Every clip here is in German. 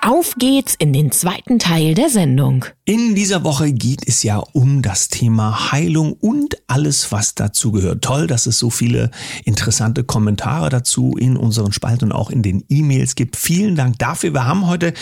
Auf geht's in den zweiten Teil der Sendung. In dieser Woche geht es ja um das Thema Heilung und alles, was dazu gehört. Toll, dass es so viele interessante Kommentare dazu in unseren Spalten und auch in den E-Mails gibt. Vielen Dank dafür. Wir haben heute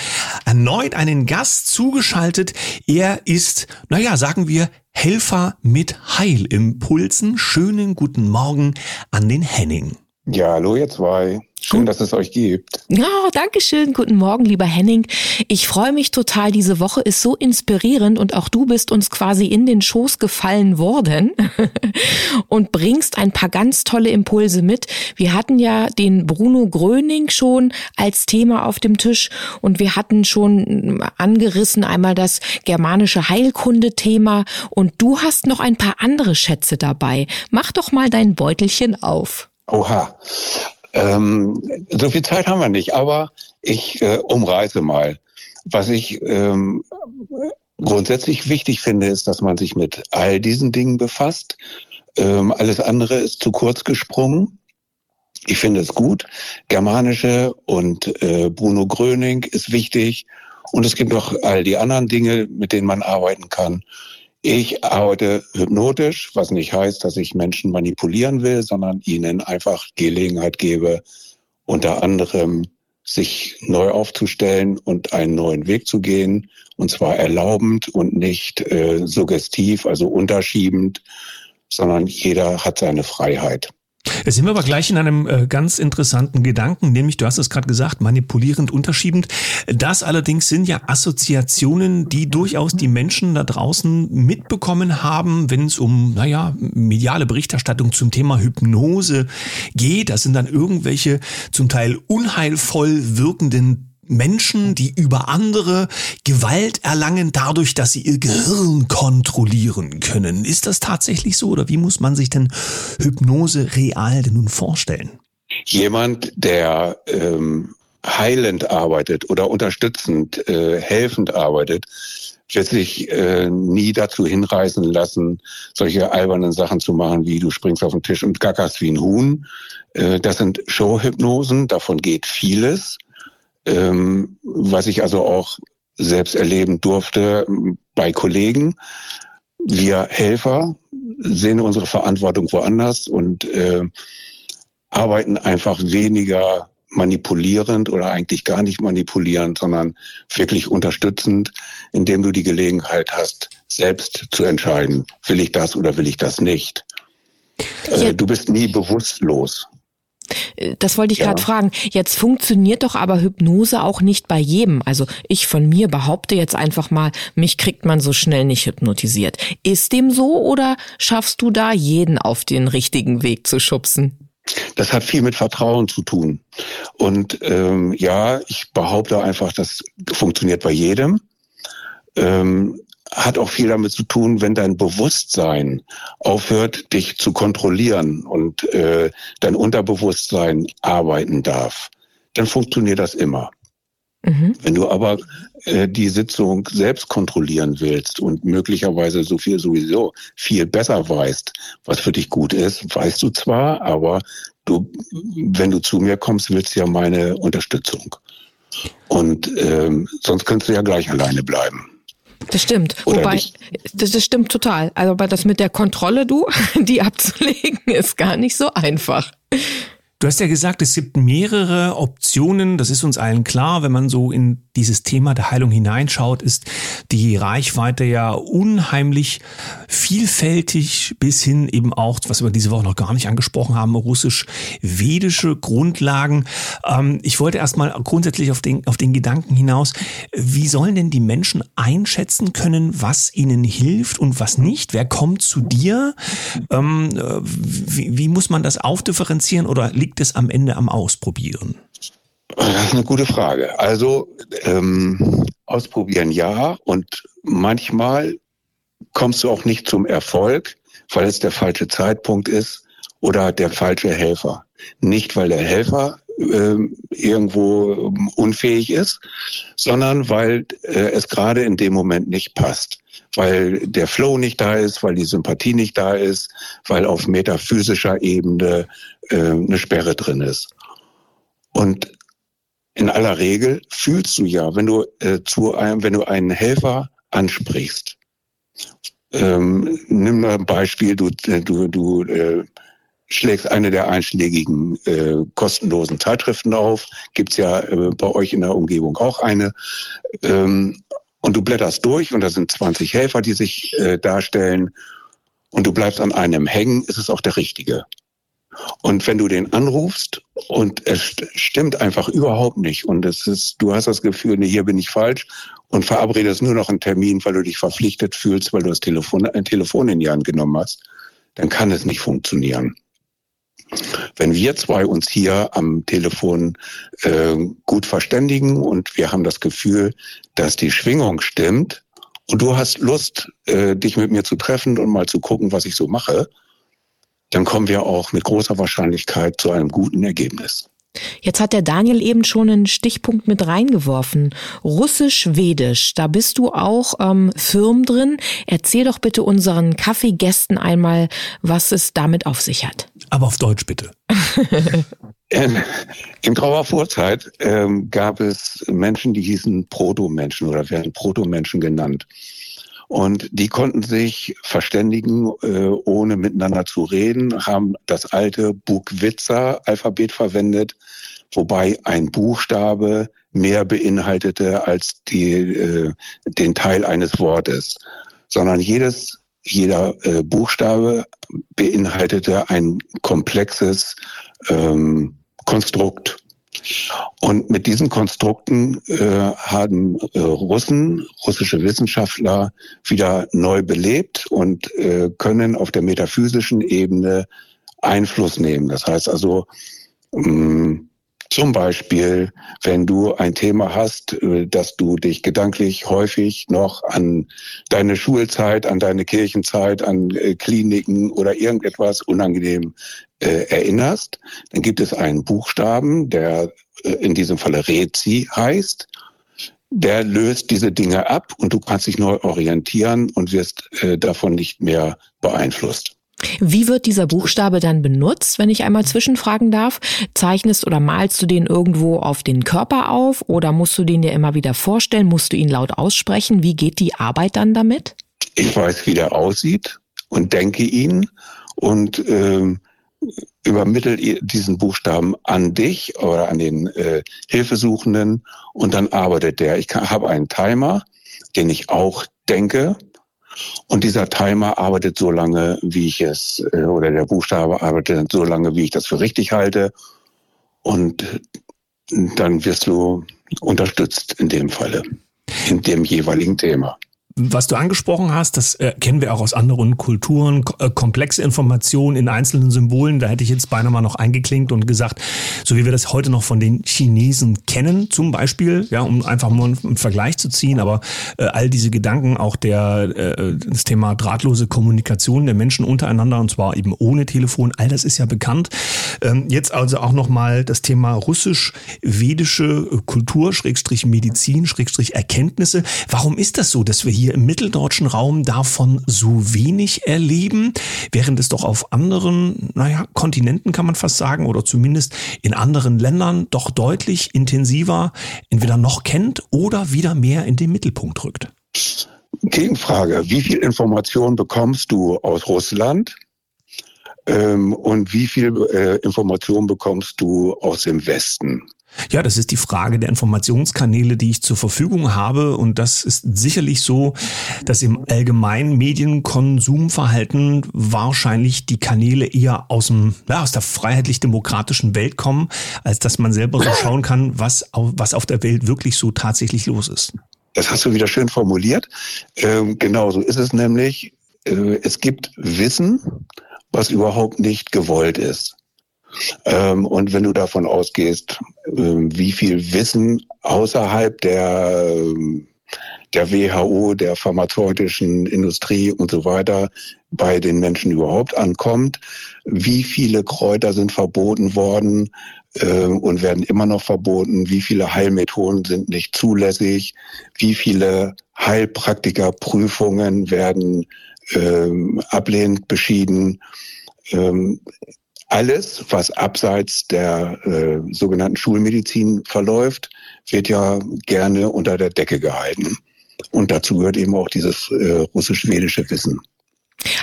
erneut einen Gast zugeschaltet. Er ist, naja, sagen wir, Helfer mit Heilimpulsen. Schönen guten Morgen an den Henning. Ja, hallo ihr zwei. Schön, dass es euch gibt. Ja, danke schön. Guten Morgen, lieber Henning. Ich freue mich total. Diese Woche ist so inspirierend und auch du bist uns quasi in den Schoß gefallen worden und bringst ein paar ganz tolle Impulse mit. Wir hatten ja den Bruno Gröning schon als Thema auf dem Tisch und wir hatten schon angerissen einmal das germanische Heilkunde-Thema und du hast noch ein paar andere Schätze dabei. Mach doch mal dein Beutelchen auf. Oha. Ähm, so viel Zeit haben wir nicht, aber ich äh, umreiße mal. Was ich ähm, grundsätzlich wichtig finde, ist, dass man sich mit all diesen Dingen befasst. Ähm, alles andere ist zu kurz gesprungen. Ich finde es gut. Germanische und äh, Bruno Gröning ist wichtig. Und es gibt noch all die anderen Dinge, mit denen man arbeiten kann. Ich arbeite hypnotisch, was nicht heißt, dass ich Menschen manipulieren will, sondern ihnen einfach Gelegenheit gebe, unter anderem sich neu aufzustellen und einen neuen Weg zu gehen, und zwar erlaubend und nicht äh, suggestiv, also unterschiebend, sondern jeder hat seine Freiheit. Jetzt sind wir aber gleich in einem äh, ganz interessanten Gedanken, nämlich, du hast es gerade gesagt, manipulierend, unterschiebend. Das allerdings sind ja Assoziationen, die durchaus die Menschen da draußen mitbekommen haben, wenn es um, naja, mediale Berichterstattung zum Thema Hypnose geht. Das sind dann irgendwelche zum Teil unheilvoll wirkenden Menschen, die über andere Gewalt erlangen, dadurch, dass sie ihr Gehirn kontrollieren können. Ist das tatsächlich so oder wie muss man sich denn Hypnose real denn nun vorstellen? Jemand, der ähm, heilend arbeitet oder unterstützend, äh, helfend arbeitet, wird sich äh, nie dazu hinreißen lassen, solche albernen Sachen zu machen, wie du springst auf den Tisch und gackerst wie ein Huhn. Äh, das sind Showhypnosen, davon geht vieles ähm, was ich also auch selbst erleben durfte bei Kollegen. Wir Helfer sehen unsere Verantwortung woanders und äh, arbeiten einfach weniger manipulierend oder eigentlich gar nicht manipulierend, sondern wirklich unterstützend, indem du die Gelegenheit hast, selbst zu entscheiden, will ich das oder will ich das nicht. Äh, du bist nie bewusstlos. Das wollte ich ja. gerade fragen. Jetzt funktioniert doch aber Hypnose auch nicht bei jedem. Also ich von mir behaupte jetzt einfach mal, mich kriegt man so schnell nicht hypnotisiert. Ist dem so oder schaffst du da jeden auf den richtigen Weg zu schubsen? Das hat viel mit Vertrauen zu tun. Und ähm, ja, ich behaupte einfach, das funktioniert bei jedem. Ähm, hat auch viel damit zu tun, wenn dein Bewusstsein aufhört, dich zu kontrollieren und äh, dein Unterbewusstsein arbeiten darf, dann funktioniert das immer. Mhm. Wenn du aber äh, die Sitzung selbst kontrollieren willst und möglicherweise so viel sowieso viel besser weißt, was für dich gut ist, weißt du zwar, aber du, wenn du zu mir kommst, willst du ja meine Unterstützung. Und ähm, sonst könntest du ja gleich alleine bleiben. Das stimmt. Oder Wobei, das, das, stimmt total. Also, aber das mit der Kontrolle, du, die abzulegen, ist gar nicht so einfach. Du hast ja gesagt, es gibt mehrere Optionen. Das ist uns allen klar, wenn man so in dieses Thema der Heilung hineinschaut, ist die Reichweite ja unheimlich vielfältig bis hin eben auch, was wir diese Woche noch gar nicht angesprochen haben, russisch-vedische Grundlagen. Ähm, ich wollte erstmal grundsätzlich auf den, auf den Gedanken hinaus, wie sollen denn die Menschen einschätzen können, was ihnen hilft und was nicht? Wer kommt zu dir? Ähm, äh, wie, wie muss man das aufdifferenzieren oder liegt es am Ende am Ausprobieren? Das ist eine gute Frage. Also ähm, ausprobieren ja und manchmal kommst du auch nicht zum Erfolg, weil es der falsche Zeitpunkt ist oder der falsche Helfer. Nicht, weil der Helfer äh, irgendwo unfähig ist, sondern weil äh, es gerade in dem Moment nicht passt. Weil der Flow nicht da ist, weil die Sympathie nicht da ist, weil auf metaphysischer Ebene äh, eine Sperre drin ist. Und in aller Regel fühlst du ja, wenn du äh, zu einem, wenn du einen Helfer ansprichst. Ähm, nimm mal ein Beispiel, du, äh, du, du äh, schlägst eine der einschlägigen äh, kostenlosen Zeitschriften auf, gibt's ja äh, bei euch in der Umgebung auch eine. Ähm, und du blätterst durch und da sind 20 Helfer, die sich äh, darstellen und du bleibst an einem hängen, ist es auch der richtige. Und wenn du den anrufst und es stimmt einfach überhaupt nicht und es ist, du hast das Gefühl, nee, hier bin ich falsch und verabredest nur noch einen Termin, weil du dich verpflichtet fühlst, weil du das Telefon, ein Telefon in die Hand genommen hast, dann kann es nicht funktionieren. Wenn wir zwei uns hier am Telefon äh, gut verständigen und wir haben das Gefühl, dass die Schwingung stimmt und du hast Lust, äh, dich mit mir zu treffen und mal zu gucken, was ich so mache, dann kommen wir auch mit großer Wahrscheinlichkeit zu einem guten Ergebnis. Jetzt hat der Daniel eben schon einen Stichpunkt mit reingeworfen. Russisch-Vedisch, da bist du auch ähm, firm drin. Erzähl doch bitte unseren Kaffeegästen einmal, was es damit auf sich hat. Aber auf Deutsch bitte. in, in grauer Vorzeit ähm, gab es Menschen, die hießen Proto-Menschen oder werden Proto-Menschen genannt. Und die konnten sich verständigen, äh, ohne miteinander zu reden, haben das alte Bugwitzer-Alphabet verwendet, wobei ein Buchstabe mehr beinhaltete als die, äh, den Teil eines Wortes, sondern jedes jeder äh, Buchstabe beinhaltete ein komplexes ähm, Konstrukt. Und mit diesen Konstrukten äh, haben äh, Russen, russische Wissenschaftler wieder neu belebt und äh, können auf der metaphysischen Ebene Einfluss nehmen. Das heißt also, mh, mm, zum Beispiel, wenn du ein Thema hast, äh, dass du dich gedanklich häufig noch an deine Schulzeit, an deine Kirchenzeit, an äh, Kliniken oder irgendetwas unangenehm äh, erinnerst, dann gibt es einen Buchstaben, der in diesem Falle Rezi heißt. Der löst diese Dinge ab und du kannst dich neu orientieren und wirst äh, davon nicht mehr beeinflusst. Wie wird dieser Buchstabe dann benutzt, wenn ich einmal zwischenfragen darf? Zeichnest oder malst du den irgendwo auf den Körper auf oder musst du den dir immer wieder vorstellen? Musst du ihn laut aussprechen? Wie geht die Arbeit dann damit? Ich weiß, wie der aussieht und denke ihn und ähm, übermittel diesen Buchstaben an dich oder an den äh, Hilfesuchenden und dann arbeitet der. Ich habe einen Timer, den ich auch denke. Und dieser Timer arbeitet so lange, wie ich es, äh, oder der Buchstabe arbeitet so lange, wie ich das für richtig halte. Und dann wirst du unterstützt in dem Falle, in dem jeweiligen Thema. Was du angesprochen hast, das äh, kennen wir auch aus anderen Kulturen, äh, komplexe Informationen in einzelnen Symbolen. Da hätte ich jetzt beinahe mal noch eingeklinkt und gesagt, so wie wir das heute noch von den Chinesen kennen, zum Beispiel, ja, um einfach mal einen Vergleich zu ziehen, aber äh, all diese Gedanken, auch der äh, das Thema drahtlose Kommunikation der Menschen untereinander und zwar eben ohne Telefon, all das ist ja bekannt. Ähm, jetzt also auch nochmal das Thema russisch-vedische Kultur, Schrägstrich Medizin, Schrägstrich Erkenntnisse. Warum ist das so, dass wir hier hier im mitteldeutschen Raum davon so wenig erleben, während es doch auf anderen, naja, Kontinenten kann man fast sagen, oder zumindest in anderen Ländern doch deutlich intensiver entweder noch kennt oder wieder mehr in den Mittelpunkt rückt. Gegenfrage, wie viel Information bekommst du aus Russland? Ähm, und wie viel äh, Information bekommst du aus dem Westen? Ja, das ist die Frage der Informationskanäle, die ich zur Verfügung habe. Und das ist sicherlich so, dass im allgemeinen Medienkonsumverhalten wahrscheinlich die Kanäle eher aus, dem, ja, aus der freiheitlich-demokratischen Welt kommen, als dass man selber so schauen kann, was, was auf der Welt wirklich so tatsächlich los ist. Das hast du wieder schön formuliert. Ähm, genau so ist es nämlich. Äh, es gibt Wissen, was überhaupt nicht gewollt ist. Ähm, und wenn du davon ausgehst, ähm, wie viel Wissen außerhalb der, ähm, der WHO, der pharmazeutischen Industrie und so weiter bei den Menschen überhaupt ankommt, wie viele Kräuter sind verboten worden und werden immer noch verboten, wie viele Heilmethoden sind nicht zulässig, wie viele Heilpraktikerprüfungen werden ablehnend beschieden. Alles, was abseits der äh, sogenannten Schulmedizin verläuft, wird ja gerne unter der Decke gehalten. Und dazu gehört eben auch dieses äh, russisch-schwedische Wissen.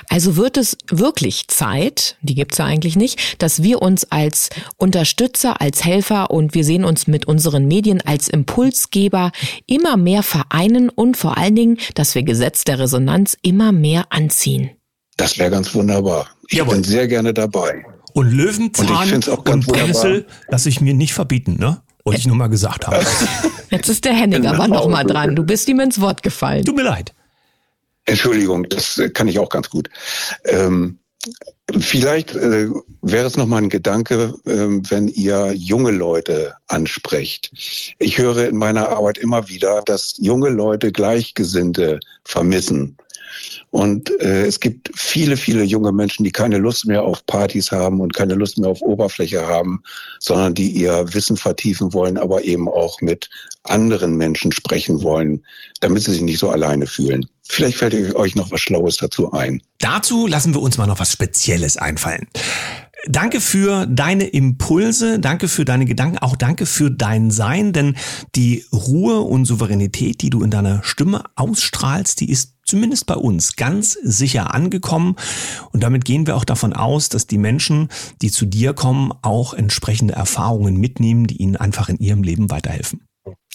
Also wird es wirklich Zeit, die gibt es ja eigentlich nicht, dass wir uns als Unterstützer, als Helfer und wir sehen uns mit unseren Medien als Impulsgeber immer mehr vereinen und vor allen Dingen, dass wir Gesetz der Resonanz immer mehr anziehen. Das wäre ganz wunderbar. Ich Jawohl. bin sehr gerne dabei. Und Löwenzahn und, und Brennnessel lasse ich mir nicht verbieten, ne? Wollte ich nur mal gesagt haben. Jetzt ist der Henning aber noch mal dran. Du bist ihm ins Wort gefallen. Tut mir leid. Entschuldigung, das kann ich auch ganz gut. Ähm, vielleicht äh, wäre es noch mal ein Gedanke, äh, wenn ihr junge Leute ansprecht. Ich höre in meiner Arbeit immer wieder, dass junge Leute Gleichgesinnte vermissen. Und äh, es gibt viele, viele junge Menschen, die keine Lust mehr auf Partys haben und keine Lust mehr auf Oberfläche haben, sondern die ihr Wissen vertiefen wollen, aber eben auch mit anderen Menschen sprechen wollen, damit sie sich nicht so alleine fühlen. Vielleicht fällt euch noch was Schlaues dazu ein. Dazu lassen wir uns mal noch was Spezielles einfallen. Danke für deine Impulse, danke für deine Gedanken, auch danke für dein Sein, denn die Ruhe und Souveränität, die du in deiner Stimme ausstrahlst, die ist zumindest bei uns ganz sicher angekommen. Und damit gehen wir auch davon aus, dass die Menschen, die zu dir kommen, auch entsprechende Erfahrungen mitnehmen, die ihnen einfach in ihrem Leben weiterhelfen.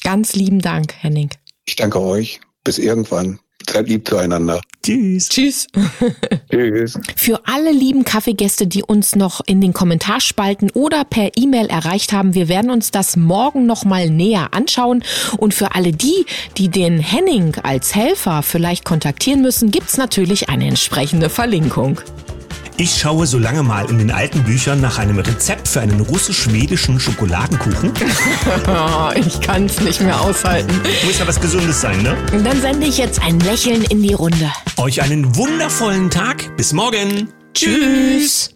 Ganz lieben Dank, Henning. Ich danke euch. Bis irgendwann. Seid lieb zueinander. Tschüss. Tschüss. Tschüss. Für alle lieben Kaffeegäste, die uns noch in den Kommentarspalten oder per E-Mail erreicht haben, wir werden uns das morgen nochmal näher anschauen. Und für alle die, die den Henning als Helfer vielleicht kontaktieren müssen, gibt's natürlich eine entsprechende Verlinkung. Ich schaue so lange mal in den alten Büchern nach einem Rezept für einen russisch-schwedischen Schokoladenkuchen. ich kann es nicht mehr aushalten. Muss ja was Gesundes sein, ne? Und dann sende ich jetzt ein Lächeln in die Runde. Euch einen wundervollen Tag. Bis morgen. Tschüss.